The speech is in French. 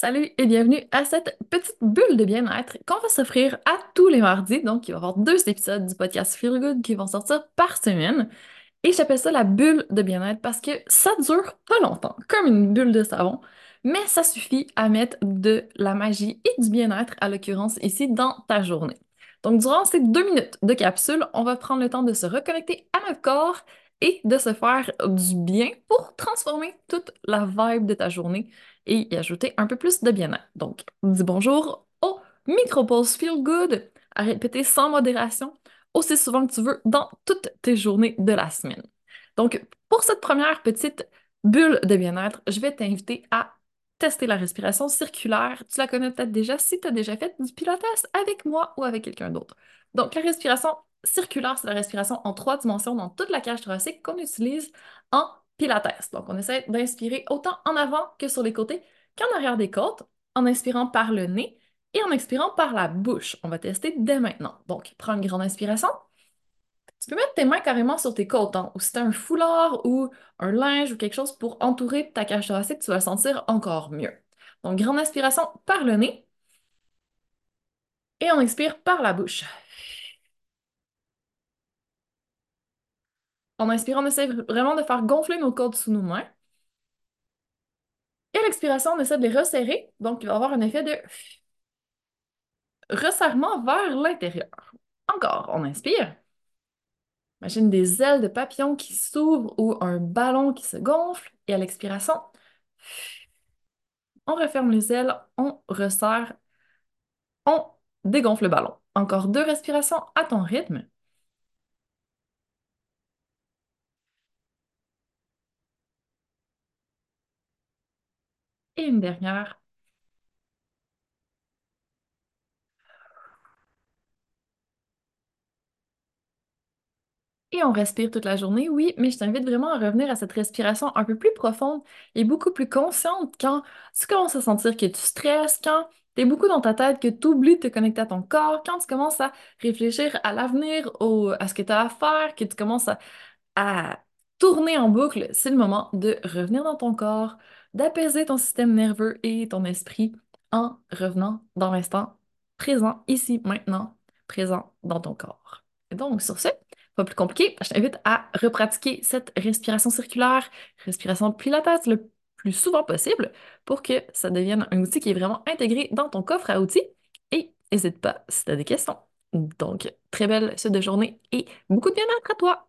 Salut et bienvenue à cette petite bulle de bien-être qu'on va s'offrir à tous les mardis. Donc, il va y avoir deux épisodes du podcast Feel Good qui vont sortir par semaine. Et j'appelle ça la bulle de bien-être parce que ça dure pas longtemps, comme une bulle de savon, mais ça suffit à mettre de la magie et du bien-être, à l'occurrence ici, dans ta journée. Donc, durant ces deux minutes de capsule, on va prendre le temps de se reconnecter à notre corps et de se faire du bien pour transformer toute la vibe de ta journée et y ajouter un peu plus de bien-être. Donc, dis bonjour au micro-pause Feel Good à répéter sans modération aussi souvent que tu veux dans toutes tes journées de la semaine. Donc, pour cette première petite bulle de bien-être, je vais t'inviter à tester la respiration circulaire. Tu la connais peut-être déjà si tu as déjà fait du pilates avec moi ou avec quelqu'un d'autre. Donc, la respiration circulaire, c'est la respiration en trois dimensions dans toute la cage thoracique qu'on utilise en pilates. Donc, on essaie d'inspirer autant en avant que sur les côtés qu'en arrière des côtes, en inspirant par le nez et en expirant par la bouche. On va tester dès maintenant. Donc, prends une grande inspiration. Tu peux mettre tes mains carrément sur tes côtes, hein, ou si tu un foulard ou un linge ou quelque chose pour entourer ta cage thoracique, tu vas le sentir encore mieux. Donc, grande inspiration par le nez et on expire par la bouche. En inspirant, on essaie vraiment de faire gonfler nos côtes sous nos mains. Et à l'expiration, on essaie de les resserrer. Donc, il va avoir un effet de resserrement vers l'intérieur. Encore, on inspire. Imagine des ailes de papillon qui s'ouvrent ou un ballon qui se gonfle. Et à l'expiration, on referme les ailes, on resserre, on dégonfle le ballon. Encore deux respirations à ton rythme. Et une dernière. Et on respire toute la journée, oui, mais je t'invite vraiment à revenir à cette respiration un peu plus profonde et beaucoup plus consciente quand tu commences à sentir que tu stresses, quand tu es beaucoup dans ta tête, que tu oublies de te connecter à ton corps, quand tu commences à réfléchir à l'avenir, à ce que tu as à faire, que tu commences à, à tourner en boucle, c'est le moment de revenir dans ton corps, d'apaiser ton système nerveux et ton esprit en revenant dans l'instant présent, ici, maintenant, présent dans ton corps. Et donc, sur ce, pas plus compliqué, je t'invite à repratiquer cette respiration circulaire, respiration pilates le plus souvent possible pour que ça devienne un outil qui est vraiment intégré dans ton coffre à outils. Et n'hésite pas si tu as des questions. Donc, très belle suite de journée et beaucoup de bien-être à toi!